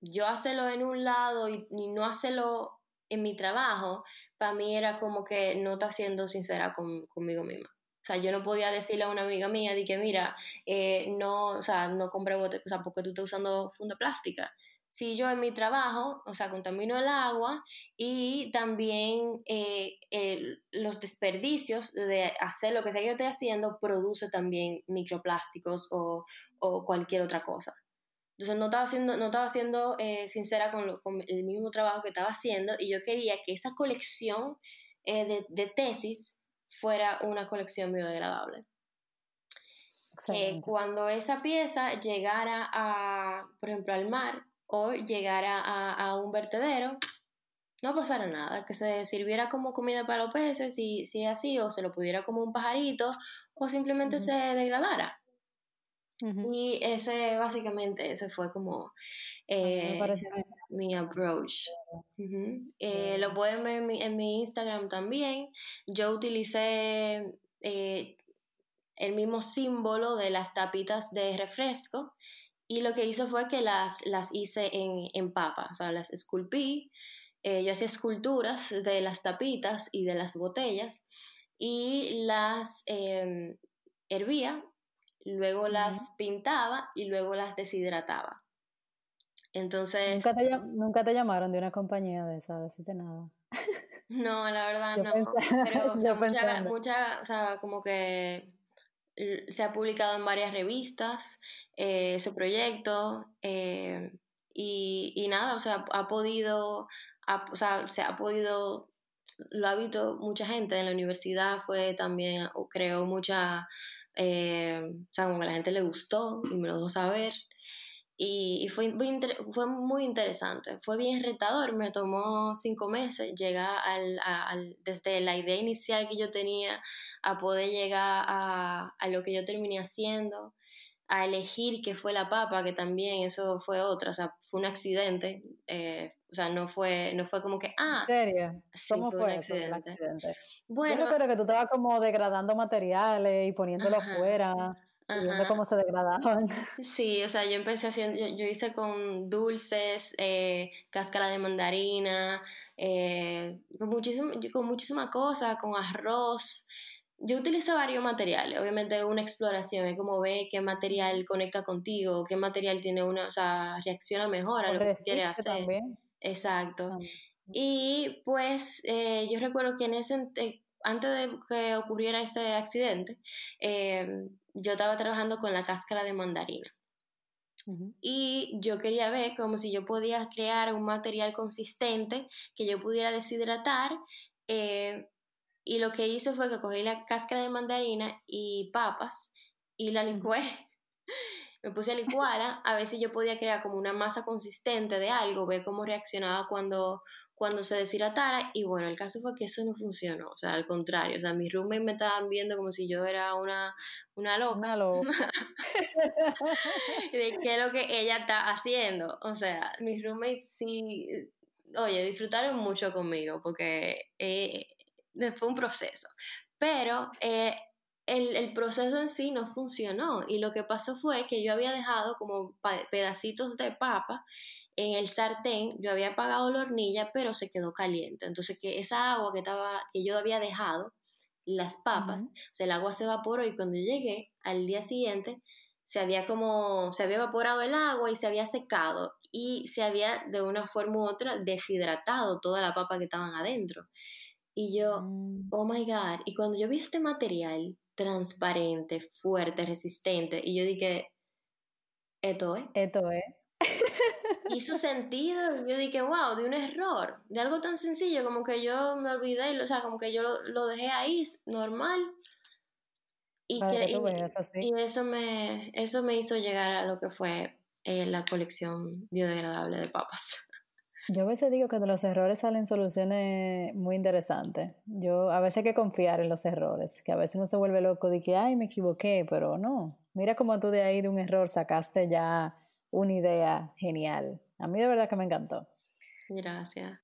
yo hacerlo en un lado y, no hacerlo en mi trabajo, para mí era como que no está siendo sincera conmigo misma. O sea, yo no podía decirle a una amiga mía de que, mira, eh, no, o sea, no compré bote, o sea, porque tú estás usando funda plástica si yo en mi trabajo, o sea, contamino el agua y también eh, los desperdicios de hacer lo que sea que yo esté haciendo produce también microplásticos o, cualquier otra cosa. Entonces no estaba siendo, no estaba siendo eh, sincera con, con, el mismo trabajo que estaba haciendo y yo quería que esa colección eh, de, de, tesis fuera una colección biodegradable. cuando esa pieza llegara a, por ejemplo, al mar, o llegar a, un vertedero, no pasara nada, que se sirviera como comida para los peces, si, si es así, o se lo pudiera como un pajarito, o simplemente se degradara. Y ese, básicamente, ese fue como eh, mi approach. Eh, lo pueden ver en mi, Instagram también. Yo utilicé eh, el mismo símbolo de las tapitas de refresco y lo que hice fue que las, las hice en, en papa, o sea, las esculpí. Yo hacía esculturas de las tapitas y de las botellas y las em, hervía, luego las pintaba y luego las deshidrataba. Entonces... ¿Nunca te, ¿Nunca te llamaron de una compañía de esa, decirte nada? [laughs] No, la verdad no. [laughs] pero mucha, mucha, o sea, como que se ha publicado en varias revistas eh, ese proyecto eh, y, nada, o sea, ha podido, o sea, se ha podido, lo ha visto mucha gente en la universidad, fue también, creo, mucha, eh, o sea, como la gente le gustó y me lo dejó saber. Y, fue, muy fue muy interesante, fue bien retador, me tomó cinco meses llegar al, desde la idea inicial que yo tenía a poder llegar a, a lo que yo terminé haciendo a elegir qué fue la papa, que también eso fue otra, o sea, fue un accidente, eh, o sea, no fue, no fue como que, ah, ¿En serio? ¿Cómo fue, un accidente? Bueno, Yo creo que tú estabas como degradando materiales y poniéndolo afuera. Y viendo cómo se degradaban. Sí, o sea, yo empecé haciendo, yo, hice con dulces, eh, cáscara de mandarina, eh, con, muchísimo, con muchísimas cosas, con arroz, yo utilizo varios materiales, obviamente una exploración, es como ve qué material conecta contigo, qué material tiene una, o sea, reacciona mejor a lo que quieres hacer. Exacto. Y pues eh, yo recuerdo que en ese, eh, antes de que ocurriera ese accidente, eh, yo estaba trabajando con la cáscara de mandarina. Y yo quería ver como si yo podía crear un material consistente que yo pudiera deshidratar y lo que hice fue que cogí la cáscara de mandarina y papas y la licué. Me puse a licuarla a ver si yo podía crear como una masa consistente de algo, ver cómo reaccionaba cuando, cuando se deshidratara. Y bueno, el caso fue que eso no funcionó. O sea, al contrario. O sea, mis roommates me estaban viendo como si yo era una, una loca. Una loca. [laughs] de qué es lo que ella está haciendo. O sea, mis roommates sí, oye, disfrutaron mucho conmigo porque eh, fue un proceso. Pero eh, el, proceso en sí no funcionó y lo que pasó fue que yo había dejado como pedacitos de papa en el sartén, yo había apagado la hornilla, pero se quedó caliente. Entonces, que esa agua que, estaba, que yo había dejado, las papas, o sea, el agua se evaporó y cuando llegué al día siguiente, se había como, se había evaporado el agua y se había secado y se había de una forma u otra deshidratado toda la papa que estaban adentro. Y yo, mm. oh my God. Y cuando yo vi este material transparente, fuerte, resistente, y yo dije, esto es. Esto es. [laughs] Hizo sentido. Yo dije, wow, de un error, de algo tan sencillo como que yo me olvidé, y, o sea, como que yo lo, dejé ahí, normal. Y, y, eso, me, eso me hizo llegar a lo que fue eh, la colección biodegradable de papas. Yo a veces digo que de los errores salen soluciones muy interesantes. Yo a veces hay que confiar en los errores, que a veces uno se vuelve loco de que, ay, me equivoqué, pero no. Mira cómo tú de ahí de un error sacaste ya una idea genial. A mí de verdad que me encantó. Gracias.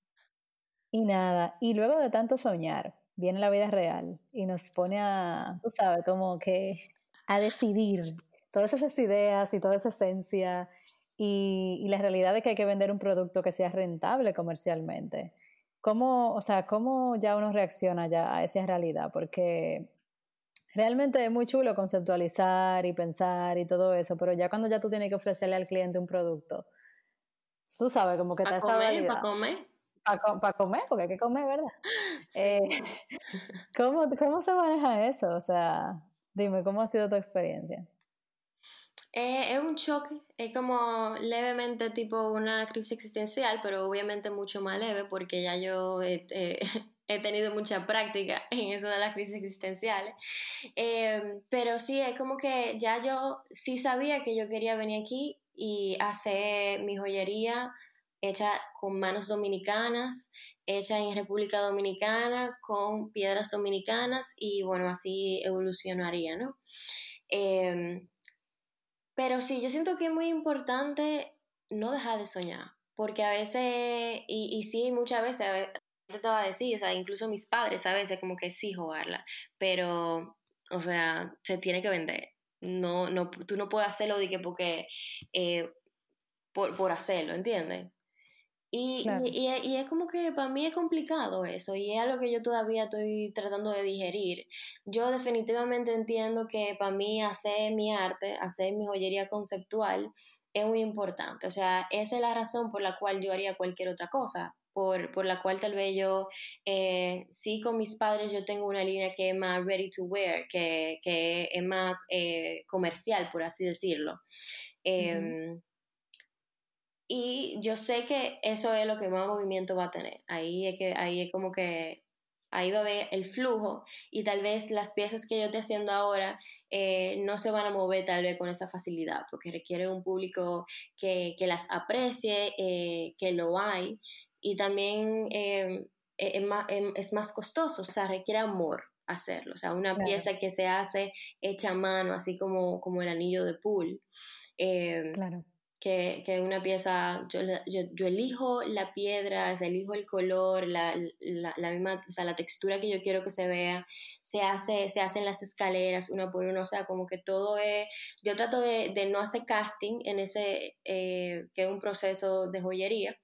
Y nada, y luego de tanto soñar, viene la vida real y nos pone a, tú sabes, como que a decidir todas esas ideas y toda esa esencia y, la realidad de que hay que vender un producto que sea rentable comercialmente. ¿Cómo, o sea, cómo ya uno reacciona ya a esa realidad? Porque realmente es muy chulo conceptualizar y pensar y todo eso, pero ya cuando ya tú tienes que ofrecerle al cliente un producto, tú sabes, como que te está comer, Para comer. Para comer, porque hay que comer, ¿verdad? [laughs] Eh, [laughs] ¿cómo, ¿Cómo se maneja eso? O sea, dime, ¿cómo ha sido tu experiencia? Es un choque, es como levemente tipo una crisis existencial, pero obviamente mucho más leve porque ya yo he, [laughs] tenido mucha práctica [laughs] en eso de las crisis existenciales. Em, pero sí, es como que ya yo sí sabía que yo quería venir aquí y hacer mi joyería hecha con manos dominicanas, hecha en República Dominicana, con piedras dominicanas y bueno, así evolucionaría, ¿no? Em, pero sí, yo siento que es muy importante no dejar de soñar, porque a veces, y, y sí, muchas veces, a veces, te va a decir, o sea, incluso mis padres a veces como que sí jugarla, pero, o sea, se tiene que vender. No, no, tú no puedes hacerlo de que porque, eh, por, por hacerlo, ¿entiendes? Y, y, y, es como que para mí es complicado eso y es algo que yo todavía estoy tratando de digerir. Yo definitivamente entiendo que para mí hacer mi arte, hacer mi joyería conceptual es muy importante. O sea, esa es la razón por la cual yo haría cualquier otra cosa. Por, por la cual tal vez yo, eh, sí con mis padres yo tengo una línea que es más ready to wear, que, que es más eh, comercial, por así decirlo. Y yo sé que eso es lo que más movimiento va a tener. Ahí es que, ahí es como que ahí va a haber el flujo y tal vez las piezas que yo estoy haciendo ahora eh, no se van a mover tal vez con esa facilidad, porque requiere un público que, las aprecie, eh, que lo hay y también eh, es, más, es, más, costoso, o sea, requiere amor hacerlo, o sea, una pieza que se hace hecha a mano, así como, como el anillo de pool. claro que, que una pieza, yo, yo, yo, elijo la piedra, elijo el color, la, la, la, misma, o sea, la textura que yo quiero que se vea, se hace, se hacen las escaleras una por una, o sea, como que todo es, yo trato de, de no hacer casting en ese, eh, que es un proceso de joyería,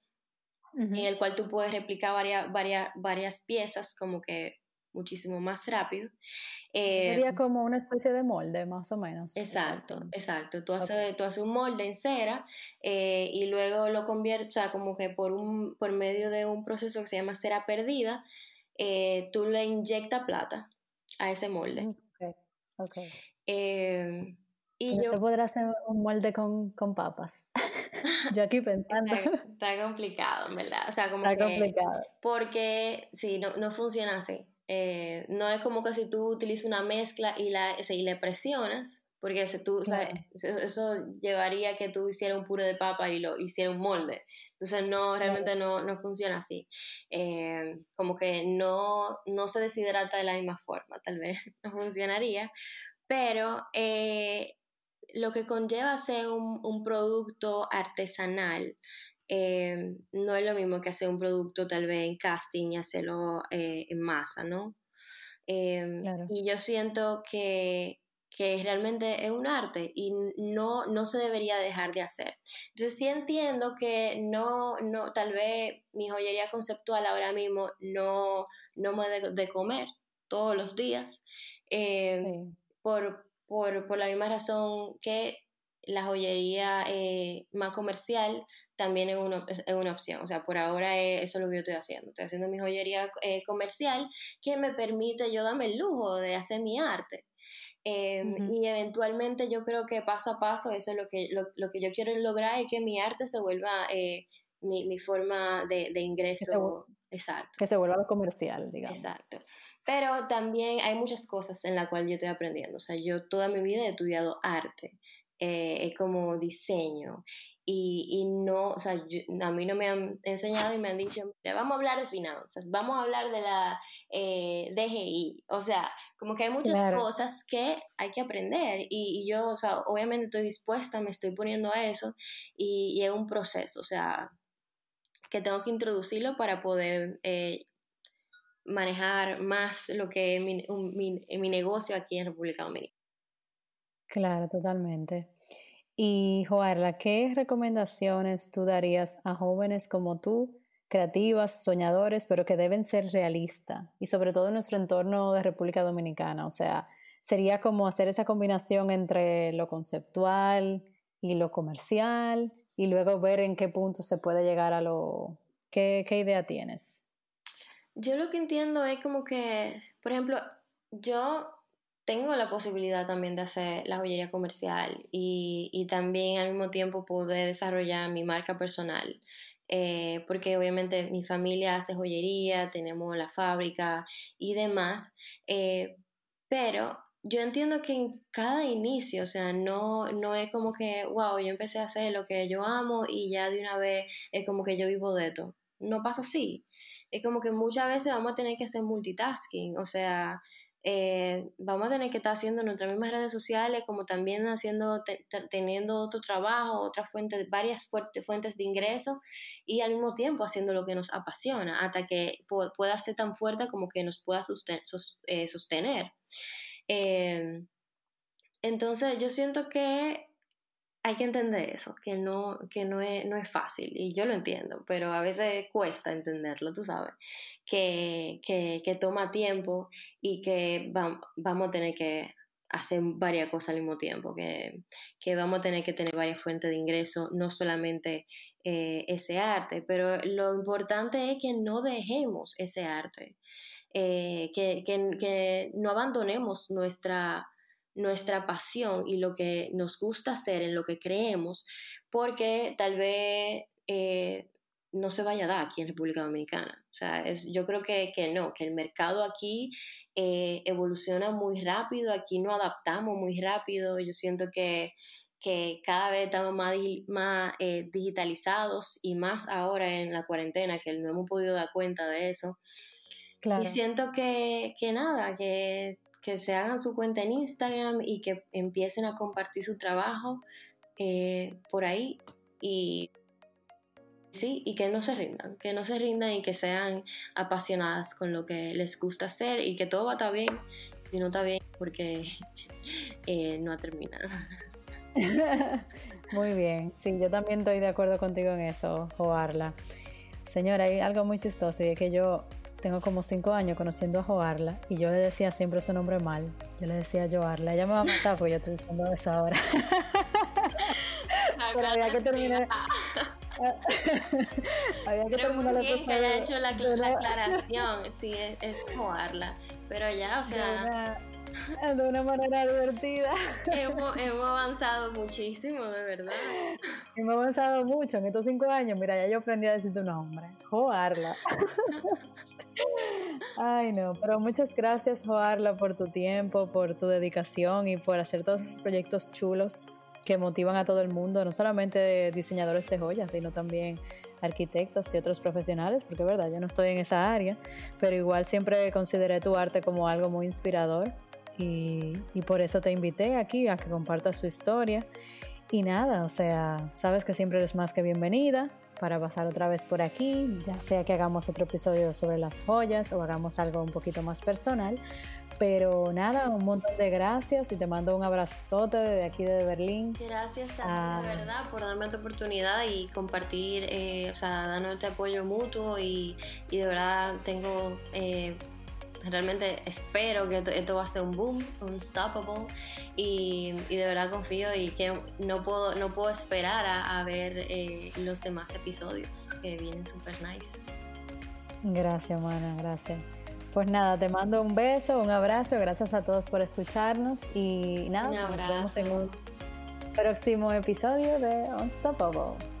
en el cual tú puedes replicar varias, varias, varias piezas, como que muchísimo más rápido. Sería em, como una especie de molde, más o menos. Exacto, exacto. Tú haces, tú haces un molde en cera eh, y luego lo conviertes, o sea, como que por, un, por medio de un proceso que se llama cera perdida, eh, tú le inyectas plata a ese molde. Ok, ok. Y yo... podrá hacer un molde con, con papas. [laughs] yo aquí pensando. Está, complicado, ¿verdad? O sea, como está complicado. Porque, sí, no, no funciona así. Eh, no es como que si tú utilizas una mezcla y, la, y le presionas, porque tú, eso llevaría a que tú hicieras un puré de papa y lo hiciera un molde. Entonces, no, realmente no, no funciona así. Eh, como que no, no se deshidrata de la misma forma, tal vez [laughs] no funcionaría, pero eh, lo que conlleva ser un, un producto artesanal eh, no es lo mismo que hacer un producto tal vez en casting y hacerlo eh, en masa, ¿no? Em, y yo siento que, que, realmente es un arte y no, no se debería dejar de hacer. Entonces sí entiendo que no, no, tal vez mi joyería conceptual ahora mismo no, no me dé de comer todos los días em, por, por, por, la misma razón que la joyería eh, más comercial también es una, es una opción. O sea, por ahora eso es lo que yo estoy haciendo. Estoy haciendo mi joyería eh, comercial que me permite yo darme el lujo de hacer mi arte. Em, y eventualmente yo creo que paso a paso eso es lo que, lo, que yo quiero lograr y que mi arte se vuelva eh, mi, mi, forma de, de ingreso. Exacto. Que se vuelva comercial, digamos. Exacto. Pero también hay muchas cosas en las cuales yo estoy aprendiendo. O sea, yo toda mi vida he estudiado arte, eh, como diseño. Y, y, no, o sea, a mí no me han enseñado y me han dicho, mira, vamos a hablar de finanzas, vamos a hablar de la eh, DGI. O sea, como que hay muchas cosas que hay que aprender. Y, yo, o sea, obviamente estoy dispuesta, me estoy poniendo a eso y, y es un proceso. O sea, que tengo que introducirlo para poder eh, manejar más lo que es mi, mi, negocio aquí en República Dominicana. Claro, totalmente. Y Joarla, ¿qué recomendaciones tú darías a jóvenes como tú, creativas, soñadores, pero que deben ser realistas? Y sobre todo en nuestro entorno de República Dominicana. O sea, sería como hacer esa combinación entre lo conceptual y lo comercial y luego ver en qué punto se puede llegar a lo... ¿Qué, qué idea tienes? Yo lo que entiendo es como que, por ejemplo, yo tengo la posibilidad también de hacer la joyería comercial y, y también al mismo tiempo poder desarrollar mi marca personal. Eh, porque obviamente mi familia hace joyería, tenemos la fábrica y demás, eh, pero yo entiendo que en cada inicio, o sea, no, no es como que, wow, yo empecé a hacer lo que yo amo y ya de una vez es como que yo vivo de esto. No pasa así. Es como que muchas veces vamos a tener que hacer multitasking, o sea, eh, vamos a tener que estar haciendo nuestras mismas redes sociales, como también haciendo, teniendo otro trabajo, otras fuentes, varias fuentes de ingresos y al mismo tiempo haciendo lo que nos apasiona hasta que pueda ser tan fuerte como que nos pueda eh, sostener. Em, entonces yo siento que hay que entender eso, que no, que no es, no es fácil, y yo lo entiendo, pero a veces cuesta entenderlo, tú sabes, que, que, que toma tiempo y que vamos a tener que hacer varias cosas al mismo tiempo, que, que, vamos a tener que tener varias fuentes de ingreso, no solamente eh, ese arte, pero lo importante es que no dejemos ese arte, eh, que, que, que no abandonemos nuestra nuestra pasión y lo que nos gusta hacer, en lo que creemos, porque tal vez eh, no se vaya a dar aquí en República Dominicana. O sea, es, yo creo que, que, no, que el mercado aquí eh, evoluciona muy rápido, aquí no adaptamos muy rápido, yo siento que, que cada vez estamos más, más eh, digitalizados y más ahora en la cuarentena, que no hemos podido dar cuenta de eso. Y siento que, que nada, que que se hagan su cuenta en Instagram y que empiecen a compartir su trabajo eh, por ahí y sí, y que no se rindan, que no se rindan y que sean apasionadas con lo que les gusta hacer y que todo va a estar bien y no está bien porque [laughs] eh, no ha terminado. [laughs] Muy bien, sí, yo también estoy de acuerdo contigo en eso, Joarla. Señora, hay algo muy chistoso y es que yo tengo como cinco años conociendo a Joarla y yo le decía siempre su nombre mal. Yo le decía Joarla. Ella me va a matar porque yo estoy diciendo eso ahora. Pero había que terminar. [laughs] había que terminar la que haya hecho la, aclaración. Sí, es, es Joarla. Pero ya, o sea. [laughs] de una manera divertida. Hemos, [laughs] hemos, avanzado muchísimo, de verdad. Hemos avanzado mucho en estos cinco años. Mira, ya yo aprendí a decir tu nombre. Joarla. [laughs] Ay, no, pero muchas gracias, Joarla, por tu tiempo, por tu dedicación y por hacer todos esos proyectos chulos que motivan a todo el mundo, no solamente diseñadores de joyas, sino también arquitectos y otros profesionales, porque es verdad, yo no estoy en esa área, pero igual siempre consideré tu arte como algo muy inspirador y, y por eso te invité aquí a que compartas su historia. Y nada, o sea, sabes que siempre eres más que bienvenida para pasar otra vez por aquí, ya sea que hagamos otro episodio sobre las joyas o hagamos algo un poquito más personal. Pero nada, un montón de gracias y te mando un abrazote desde aquí de Berlín. Gracias a ti, de ah. verdad, por darme esta oportunidad y compartir, eh, o sea, darnos este apoyo mutuo y, y de verdad tengo... Eh, realmente espero que esto, va a ser un boom, unstoppable, y, y, de verdad confío y que no puedo, no puedo esperar a, ver eh, los demás episodios que vienen super nice. Gracias, Mana, gracias. Pues nada, te mando un beso, un abrazo, gracias a todos por escucharnos y nada, nos vemos en un próximo episodio de Unstoppable.